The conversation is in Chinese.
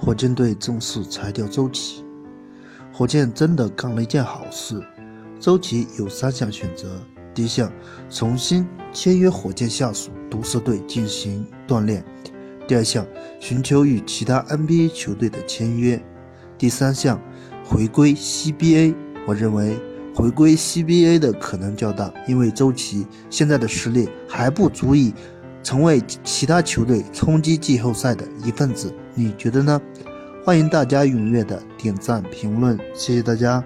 火箭队正式裁掉周琦，火箭真的干了一件好事。周琦有三项选择：第一项，重新签约火箭下属毒蛇队进行锻炼；第二项，寻求与其他 NBA 球队的签约；第三项，回归 CBA。我认为回归 CBA 的可能较大，因为周琦现在的实力还不足以。成为其他球队冲击季后赛的一份子，你觉得呢？欢迎大家踊跃的点赞评论，谢谢大家。